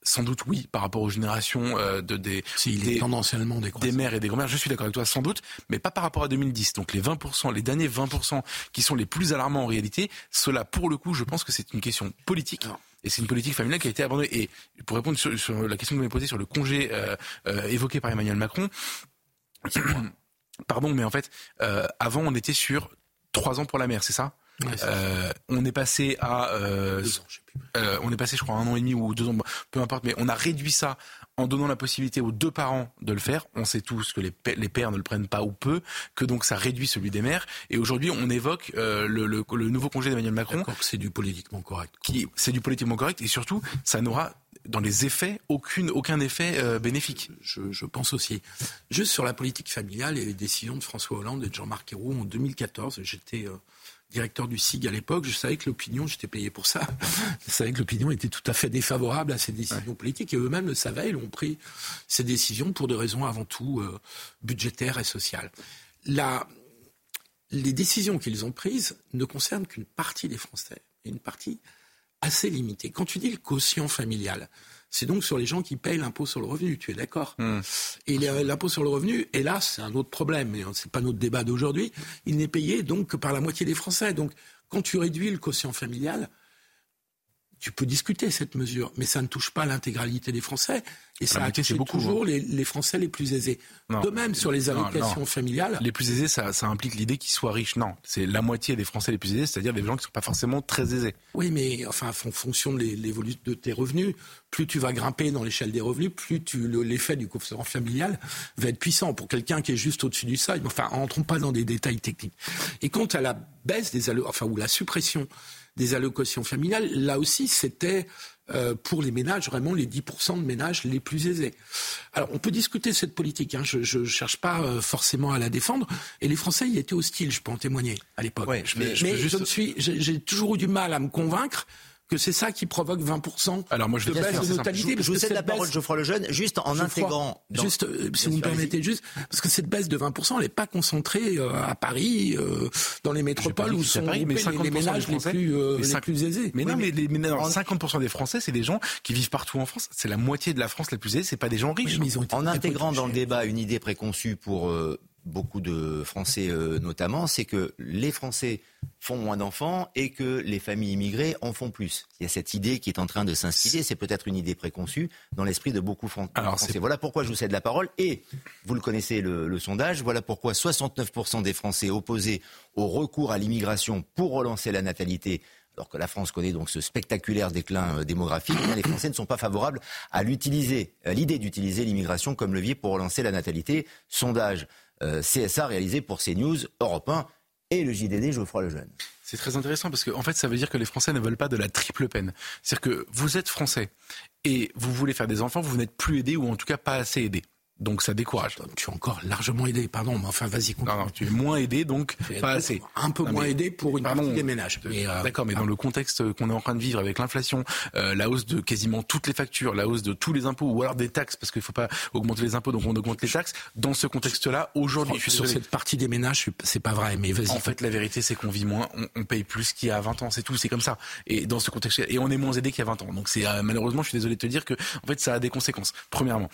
sans doute oui par rapport aux générations euh, de des des, tendanciellement des mères et des grand-mères. Je suis d'accord avec toi sans doute, mais pas par rapport à 2010. Donc les 20%, les derniers 20% qui sont les plus alarmants en réalité, cela pour le coup, je pense que c'est une question politique. Et c'est une politique familiale qui a été abandonnée. Et pour répondre sur, la question que vous m'avez posée sur le congé euh, euh, évoqué par Emmanuel Macron, pardon, mais en fait, avant on était sur trois ans pour la mère, c'est ça? Euh, on est passé à, euh, euh, on est passé, je crois, un an et demi ou deux ans, peu importe, mais on a réduit ça en donnant la possibilité aux deux parents de le faire. On sait tous que les, les pères ne le prennent pas ou peu, que donc ça réduit celui des mères. Et aujourd'hui, on évoque le, le, nouveau congé d'Emmanuel Macron. C'est du politiquement correct. Qui, c'est du politiquement correct et surtout, ça n'aura dans les effets aucune, aucun effet bénéfique. Je, je, pense aussi. Juste sur la politique familiale et les décisions de François Hollande et de Jean-Marc Ayrault en 2014, j'étais directeur du SIG à l'époque, je savais que l'opinion, j'étais payé pour ça, je savais que l'opinion était tout à fait défavorable à ces décisions politiques et eux-mêmes le savaient, ils ont pris ces décisions pour des raisons avant tout euh, budgétaires et sociales. La, les décisions qu'ils ont prises ne concernent qu'une partie des Français, une partie assez limitée. Quand tu dis le quotient familial, c'est donc sur les gens qui payent l'impôt sur le revenu, tu es d'accord hmm. Et l'impôt sur le revenu, hélas, c'est un autre problème, mais c'est pas notre débat d'aujourd'hui, il n'est payé donc que par la moitié des Français. Donc quand tu réduis le quotient familial, tu peux discuter cette mesure, mais ça ne touche pas l'intégralité des Français et ça a touché toujours hein. les, Français les plus aisés. de même sur les allocations familiales. Les plus aisés, ça, implique l'idée qu'ils soient riches. Non, c'est la moitié des Français les plus aisés, c'est-à-dire des gens qui ne sont pas forcément très aisés. Oui, mais enfin, en fonction de l'évolution de tes revenus, plus tu vas grimper dans l'échelle des revenus, plus l'effet du coefficient familial va être puissant. Pour quelqu'un qui est juste au-dessus du seuil, enfin, entrons pas dans des détails techniques. Et quant à la baisse des allocations, enfin, ou la suppression des allocations familiales, là aussi, c'était euh, pour les ménages, vraiment les 10% de ménages les plus aisés. Alors, on peut discuter cette politique, hein, je ne cherche pas euh, forcément à la défendre, et les Français y étaient hostiles, je peux en témoigner à l'époque. mais, je suis, j'ai toujours eu du mal à me convaincre que c'est ça qui provoque 20% Alors moi, je de baisse de. Je, vous cède la parole, Geoffroy Lejeune, juste en intégrant... Juste, euh, si vous me permettez, juste, parce que cette baisse de 20%, elle n'est pas concentrée euh, à Paris, euh, dans les métropoles où sont Paris, mais les, ménages les plus, les plus aisés. Mais non, mais les ménages, 50% des Français, c'est des gens qui vivent partout en France. C'est la moitié de la France la plus aisée, c'est pas des gens riches. en intégrant dans le débat une idée préconçue pour beaucoup de Français euh, notamment, c'est que les Français font moins d'enfants et que les familles immigrées en font plus. Il y a cette idée qui est en train de s'instiller, c'est peut-être une idée préconçue dans l'esprit de beaucoup Alors, Français. Voilà pourquoi je vous cède la parole et vous le connaissez le, sondage, voilà pourquoi 69% des Français opposés au recours à l'immigration pour relancer la natalité alors que la France connaît donc ce spectaculaire déclin euh, démographique, eh les Français ne sont pas favorables à l'utiliser, l'idée d'utiliser l'immigration comme levier pour relancer la natalité. Sondage CSA réalisé pour CNews, Europe 1 et le JDD Geoffroy Lejeune. C'est très intéressant parce qu'en en fait, ça veut dire que les Français ne veulent pas de la triple peine. C'est-à-dire que vous êtes Français et vous voulez faire des enfants, vous n'êtes plus aidé ou en tout cas pas assez aidé. Donc ça décourage. Tu es encore largement aidé, pardon, mais enfin vas-y. Non, non, tu es moins aidé, donc pas assez. Un peu moins aidé pour une partie des ménages. Euh, d'accord, mais dans le contexte qu'on est en train de vivre avec l'inflation, euh, la hausse de quasiment toutes les factures, la hausse de tous les impôts ou alors des taxes, parce qu'il ne faut pas augmenter les impôts, donc on augmente les taxes. Dans ce contexte-là, aujourd'hui, suis sur cette partie des ménages, c'est pas vrai, mais vas-y. En fait, la vérité, c'est qu'on vit moins, on, paye plus qu'il y a 20 ans, c'est tout, c'est comme ça. Et dans ce contexte, et on est moins aidé qu'il y a 20 ans. Donc c'est euh, malheureusement, je suis désolé de te dire que en fait, ça a des conséquences. Premièrement,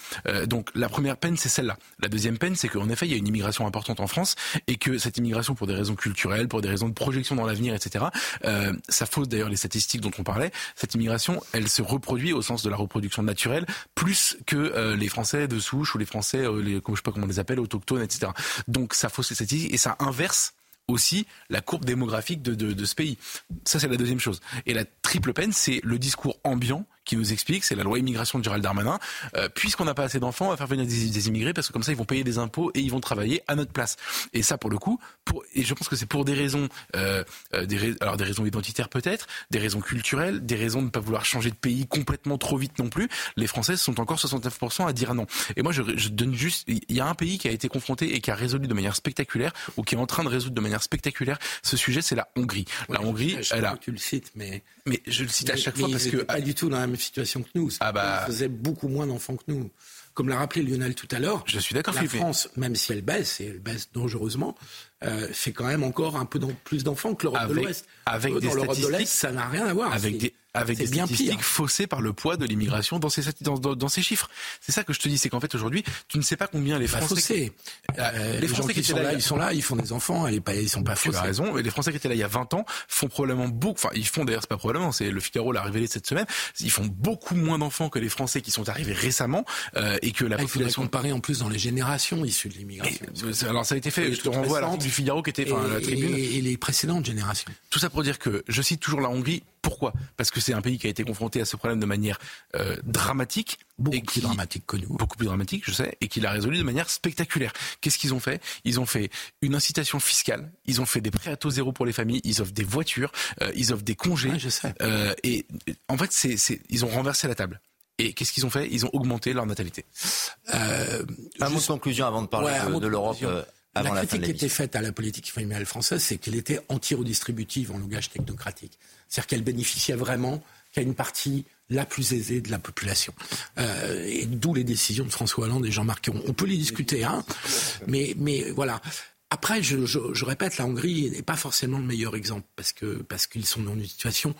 donc la première peine, c'est celle-là. La deuxième peine, c'est qu'en effet, il y a une immigration importante en France et que cette immigration, pour des raisons culturelles, pour des raisons de projection dans l'avenir, etc., euh, ça fausse d'ailleurs les statistiques dont on parlait. Cette immigration, elle se reproduit au sens de la reproduction naturelle plus que euh, les Français de souche ou les Français, euh, les, je sais pas comment on les appelle, autochtones, etc. Donc ça fausse les statistiques et ça inverse aussi la courbe démographique de, de, de ce pays. Ça, c'est la deuxième chose. Et la triple peine, c'est le discours ambiant qui nous explique, c'est la loi immigration de Gérald Darmanin, euh, puisqu'on n'a pas assez d'enfants, on va faire venir des, immigrés parce que comme ça ils vont payer des impôts et ils vont travailler à notre place. Et ça pour le coup, pour, et je pense que c'est pour des raisons, euh, euh des, alors des raisons identitaires peut-être, des raisons culturelles, des raisons de ne pas vouloir changer de pays complètement trop vite non plus. Les Français sont encore 69% à dire non. Et moi je, je donne juste, il y a un pays qui a été confronté et qui a résolu de manière spectaculaire ou qui est en train de résoudre de manière spectaculaire ce sujet, c'est la Hongrie. la Hongrie, elle a. Tu le cites, mais mais je le cite à chaque fois parce que pas du tout dans la même situation que nous. Ah bah... Ils faisaient beaucoup moins d'enfants que nous. Comme l'a rappelé Lionel tout à l'heure, je suis d'accord. La France, même si elle baisse et elle baisse dangereusement, euh, fait quand même encore un peu plus d'enfants que l'Europe de l'Ouest. Avec euh, des dans l'Europe de l'Est, ça n'a rien à voir. Avec des, avec des bien statistiques faussées par le poids de l'immigration dans ces, dans, dans, ces chiffres. C'est ça que je te dis, c'est qu'en fait aujourd'hui, tu ne sais pas combien les bah, Français... Euh, les, Français qui, sont là, ils sont là, ils font des enfants, ils, ils sont pas faussés. Tu as raison, mais les Français qui étaient là il y a 20 ans font probablement beaucoup, enfin ils font d'ailleurs, c'est pas probablement, c'est le Figaro l'a révélé cette semaine, ils font beaucoup moins d'enfants que les Français qui sont arrivés récemment euh, et que la ah, population... Il comparer en plus dans les générations issues de l'immigration. Alors ça a été fait, je te renvoie à l'article du Figaro qui était, enfin la tribune. Et les précédentes générations. Tout ça pour dire que, je cite toujours la Hongrie, pourquoi? Parce que c'est un pays qui a été confronté à ce problème de manière euh, dramatique. Beaucoup plus dramatique que nous. Beaucoup plus dramatique, je sais, et qu'il a résolu de manière spectaculaire. Qu'est-ce qu'ils ont fait? Ils ont fait une incitation fiscale, ils ont fait des prêts à taux zéro pour les familles, ils offrent des voitures, euh, ils offrent des congés. je sais. Euh, et en fait, c'est, ils ont renversé la table. Et qu'est-ce qu'ils ont fait? Ils ont augmenté leur natalité. Euh, un mot de conclusion avant de parler de, l'Europe la critique qui était faite à la politique familiale française, c'est qu'elle était anti-redistributive en langage technocratique. C'est-à-dire qu'elle bénéficiait vraiment qu'à une partie la plus aisée de la population. Euh, et d'où les décisions de François Hollande et Jean-Marc On peut les discuter, hein, mais, mais voilà. Après, je, je, je répète, la Hongrie n'est pas forcément le meilleur exemple parce que parce qu'ils sont dans une situation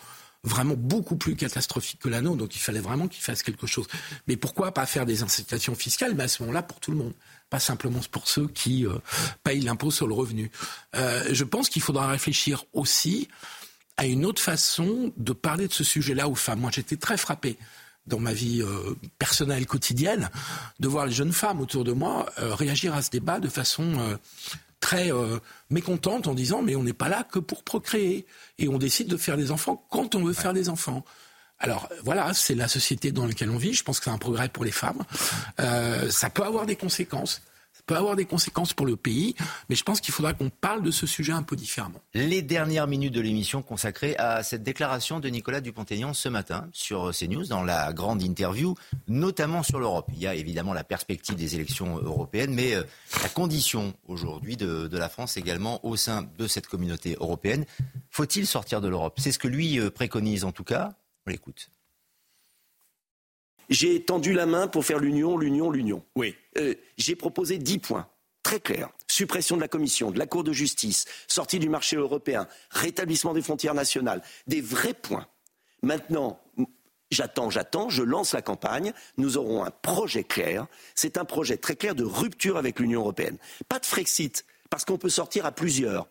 vraiment beaucoup plus catastrophique que la nôtre, donc il fallait vraiment qu'ils fassent quelque chose. Mais pourquoi pas faire des incitations fiscales? Mais à ce moment-là, pour tout le monde pas simplement pour ceux qui euh, payent l'impôt sur le revenu. Euh, je pense qu'il faudra réfléchir aussi à une autre façon de parler de ce sujet-là aux femmes. Moi, j'étais très frappé dans ma vie euh, personnelle quotidienne de voir les jeunes femmes autour de moi réagir à ce débat de façon très mécontente en disant mais on n'est pas là que pour procréer et on décide de faire des enfants quand on veut faire des enfants. Alors voilà, c'est la société dans laquelle on vit. Je pense que c'est un progrès pour les femmes. Euh, ça peut avoir des conséquences. Ça peut avoir des conséquences pour le pays, mais je pense qu'il faudra qu'on parle de ce sujet un peu différemment. Les dernières minutes de l'émission consacrées à cette déclaration de Nicolas Dupont-Aignan ce matin sur CNews dans la grande interview, notamment sur l'Europe. Il y a évidemment la perspective des élections européennes, mais euh, la condition aujourd'hui de, la France également au sein de cette communauté européenne. Faut-il sortir de l'Europe? C'est ce que lui euh, préconise en tout cas. On l'écoute. J'ai tendu la main pour faire l'union, l'union, l'union. Oui. Euh, j'ai proposé dix points très clairs. Suppression de la Commission, de la Cour de justice, sortie du marché européen, rétablissement des frontières nationales, des vrais points. Maintenant, j'attends, j'attends, je lance la campagne, nous aurons un projet clair. C'est un projet très clair de rupture avec l'Union européenne. Pas de Frexit, parce qu'on peut sortir à plusieurs.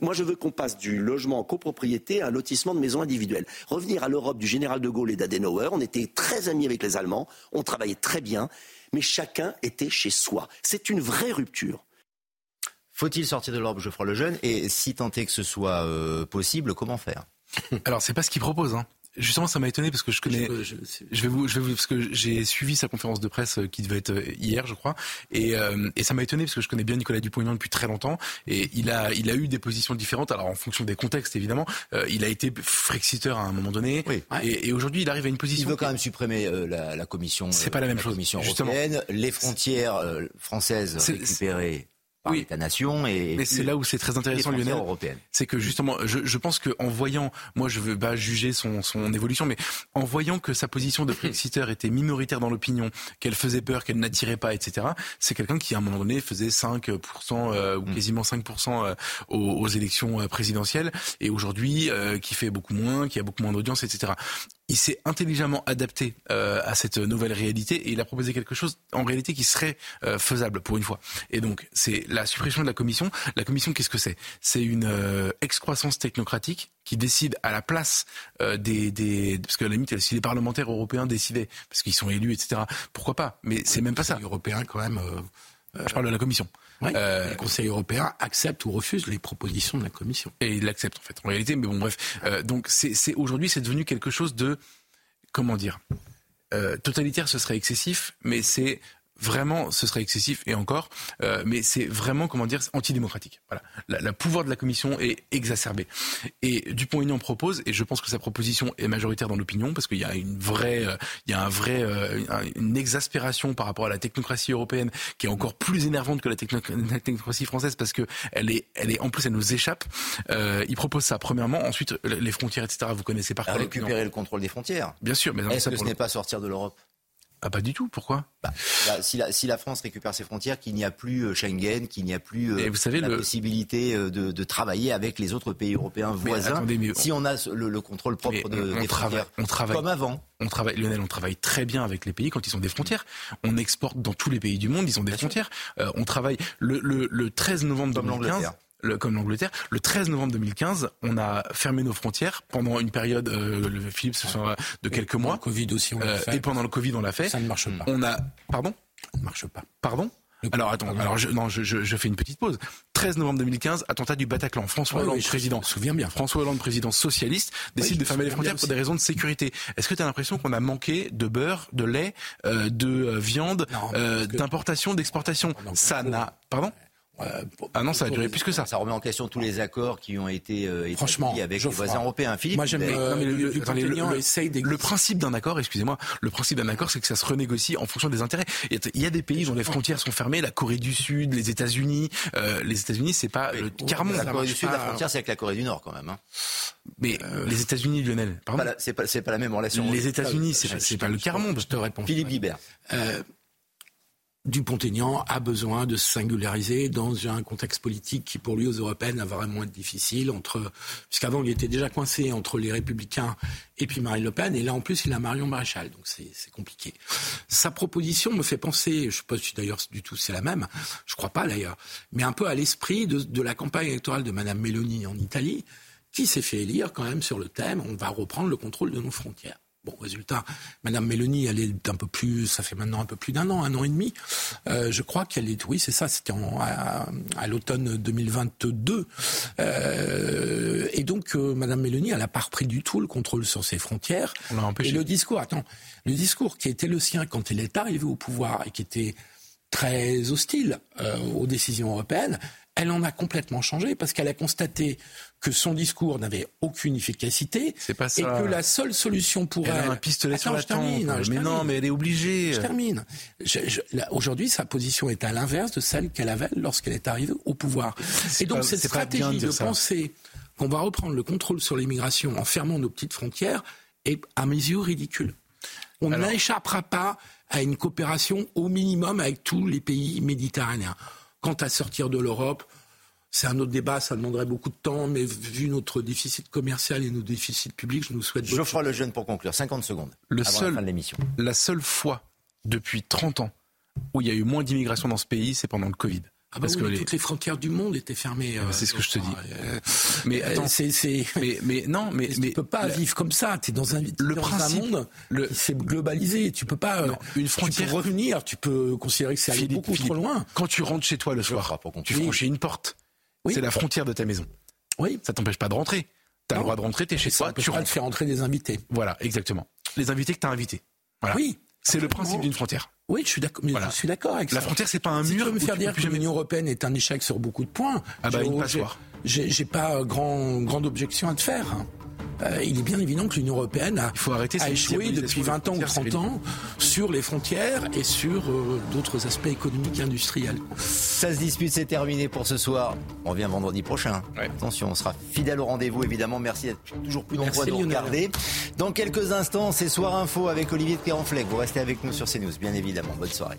Moi, je veux qu'on passe du logement en copropriété à un lotissement de maisons individuelles. Revenir à l'Europe du général de Gaulle et d'Adenauer. On était très amis avec les Allemands, on travaillait très bien, mais chacun était chez soi. C'est une vraie rupture. Faut-il sortir de l'Europe, Geoffroy Lejeune? Et si tant est que ce soit euh, possible, comment faire? Alors, c'est pas ce qu'il propose. Hein. Justement, ça m'a étonné parce que je connais. Je, vais vous, je vais vous, parce que j'ai suivi sa conférence de presse euh, qui devait être euh, hier, je crois, et, euh, et ça m'a étonné parce que je connais bien Nicolas Dupont-Aignan depuis très longtemps et il a, il a eu des positions différentes. Alors en fonction des contextes, évidemment, il a été frexiteur à un moment donné, oui. et, et aujourd'hui, il arrive à une position. Il veut quand même supprimer la, la, commission. C'est pas la même chose. Commission européenne, les frontières françaises récupérées par oui. nation et mais c'est là où c'est très intéressant Lionel c'est que justement je, je pense que en voyant moi je veux pas juger son, son évolution mais en voyant que sa position de Brexiteur était minoritaire dans l'opinion qu'elle faisait peur qu'elle n'attirait pas etc c'est quelqu'un qui à un moment donné faisait 5% euh, ou mm. quasiment 5% euh, aux, aux, élections euh, présidentielles et aujourd'hui euh, qui fait beaucoup moins qui a beaucoup moins d'audience etc il s'est intelligemment adapté euh, à cette nouvelle réalité et il a proposé quelque chose en réalité qui serait euh, faisable pour une fois. Et donc c'est la suppression de la commission. La commission, qu'est-ce que c'est? C'est une euh, excroissance technocratique qui décide à la place des, des parce que à la limite si les parlementaires européens décidaient parce qu'ils sont élus etc. Pourquoi pas? Mais c'est même pas ça. Les Européens quand même. Je parle de la commission. Oui, euh, le Conseil européen accepte ou refuse les propositions de la Commission. Et il l'accepte en fait, en réalité. Mais bon, bref. Euh, donc c'est aujourd'hui, c'est devenu quelque chose de comment dire, euh, totalitaire, ce serait excessif, mais c'est vraiment, ce serait excessif et encore, euh, mais c'est vraiment, comment dire, antidémocratique. Voilà, la, la, pouvoir de la Commission est exacerbé. Et Dupont-Aignan propose, et je pense que sa proposition est majoritaire dans l'opinion, parce qu'il y a une vraie, euh, il y a un vrai, euh, une exaspération par rapport à la technocratie européenne qui est encore plus énervante que la, techno la technocratie française, parce que elle est, elle est, en plus, elle nous échappe. Euh, il propose ça premièrement, ensuite les frontières, etc. Vous connaissez par cœur. Récupérer le contrôle des frontières. Bien sûr, mais est-ce que ce n'est pas sortir de l'Europe? Ah pas du tout, pourquoi? Bah, si, la, si, la, France récupère ses frontières, qu'il n'y a plus euh, Schengen, qu'il n'y a plus euh, vous savez, la le... possibilité euh, de, de, travailler avec les autres pays européens voisins, attendez, mais si on a le, le contrôle propre de, on des travaille, frontières, on travaille, comme avant. On travaille, Lionel, on travaille très bien avec les pays quand ils ont des frontières. On exporte dans tous les pays du monde, ils ont des bien frontières. Euh, on travaille le, le, le 13 novembre comme 2015 le, comme l'Angleterre. Le 13 novembre 2015, on a fermé nos frontières pendant une période, euh, le Philippe, ce sera de quelques mois. Le Covid aussi, on l'a euh, fait. Et pendant le Covid, on l'a fait. Ça ne marche pas. On a, pardon? Ça ne marche pas. Pardon? Alors attends, alors je, non, je, je, je, fais une petite pause. 13 novembre 2015, attentat du Bataclan. François Hollande, oui, président. Souviens bien. François Hollande, président socialiste, décide oui, de fermer les frontières pour des raisons de sécurité. Est-ce que tu as l'impression qu'on a manqué de beurre, de lait, euh, de euh, viande, euh, d'importation, d'exportation? Ça n'a, pardon? Ah non, ça a duré plus que ça. Ça remet en question tous les accords qui ont été euh, Franchement, avec les voisins européens. Philippe, moi j'aime euh, le, le, le, principe d'un accord, excusez-moi, le principe d'un accord, c'est que ça se renégocie en fonction des intérêts. Il y a des pays dont les frontières sont fermées, la Corée du Sud, les États-Unis. Euh, les États-Unis, c'est pas le carmon. La Corée du Sud, la frontière, c'est avec la Corée du Nord quand même. Hein. Mais euh, les États-Unis, Lionel, pardon. C'est pas, pas, pas, la même relation. Les États-Unis, c'est pas, pas, le carmon. Je te réponds. Philippe Guibert. Dupont-Aignan a besoin de se singulariser dans un contexte politique qui, pour lui, aux européennes, va vraiment être difficile. Entre, puisqu'avant, il était déjà coincé entre les Républicains et puis Marine Le Pen, et là, en plus, il a Marion Maréchal, donc c'est compliqué. Sa proposition me fait penser, je ne sais pas si d'ailleurs du tout c'est la même, je crois pas d'ailleurs, mais un peu à l'esprit de, de la campagne électorale de Madame Meloni en Italie, qui s'est fait élire quand même sur le thème on va reprendre le contrôle de nos frontières. Bon, résultat, Madame Mélanie, elle est un peu plus, ça fait maintenant un peu plus d'un an, un an et demi. Euh, je crois qu'elle est, oui, c'est ça, c'était à, à l'automne 2022. Euh, et donc, euh, Madame Mélanie, elle n'a pas repris du tout le contrôle sur ses frontières. On l'a empêché. Et le discours, attends, le discours qui était le sien quand elle est arrivée au pouvoir et qui était très hostile aux décisions européennes, elle en a complètement changé parce qu'elle a constaté que son discours n'avait aucune efficacité pas ça. et que la seule solution pour elle, elle, a un pistolet Attends, sur la je termine, tempe. je mais termine. non, mais elle est obligée. Je termine. Aujourd'hui, sa position est à l'inverse de celle qu'elle avait lorsqu'elle est arrivée au pouvoir. Et donc pas- cette stratégie de de penser qu'on va reprendre le contrôle sur l'immigration en fermant nos petites frontières est à mes yeux ridicule. On n'échappera pas à une coopération au minimum avec tous les pays méditerranéens. Quant à sortir de l'Europe, c'est un autre débat, ça demanderait beaucoup de temps, mais vu notre déficit commercial et nos déficits publics, je nous souhaite Geoffroy Lejeune pour conclure. 50 secondes. Le avant seul- la fin de l'émission. La seule fois depuis 30 ans où il y a eu moins d'immigration dans ce pays, c'est pendant le Covid. Ah bah Parce oui, que les- toutes les frontières du monde étaient fermées. Ah bah, euh, c'est ce que je te dis. euh, Mais euh, attends, c'est, c'est... mais, mais non, mais, tu mais peux pas la- vivre comme ça. Tu es dans un, t'es Le dans principe- un monde le- s'est globalisé. Tu peux pas. Non, euh, une Tu frontière- peux revenir. Tu peux considérer que c'est allé beaucoup Philippe, trop loin. Quand tu rentres chez toi le soir, tu franchis une porte. Oui. C'est la frontière de ta maison. Oui. Ça t'empêche pas de rentrer. T'as le Non. droit de rentrer, t'es chez toi, tu pas de rentres. faire entrer des invités. Voilà, exactement. Les invités que t'as invités. Voilà. Oui. C'est le principe d'une frontière. Oui, je suis d'accord. Mais Voilà. je suis d'accord avec La ça. frontière, c'est pas un Si mur tu veux me faire tu dire que jamais- l'Union européenne est un échec sur beaucoup de points, Ah bah, une passoire. J'ai pas grand, grande objection à te faire. Euh, il est bien évident que l'Union européenne a, Il faut arrêter a échoué depuis des 20 ans ou frontières, 30 ans sur les frontières et sur euh, d'autres aspects économiques et industriels. Ça se dispute, c'est terminé pour ce soir. On revient vendredi prochain. Ouais. Attention, on sera fidèle au rendez-vous, évidemment. Merci d'être toujours plus nombreux Merci, à nous regarder. Dans quelques instants, c'est Soir Info avec Olivier de Pérenfleck. Vous restez avec nous sur CNews, bien évidemment. Bonne soirée.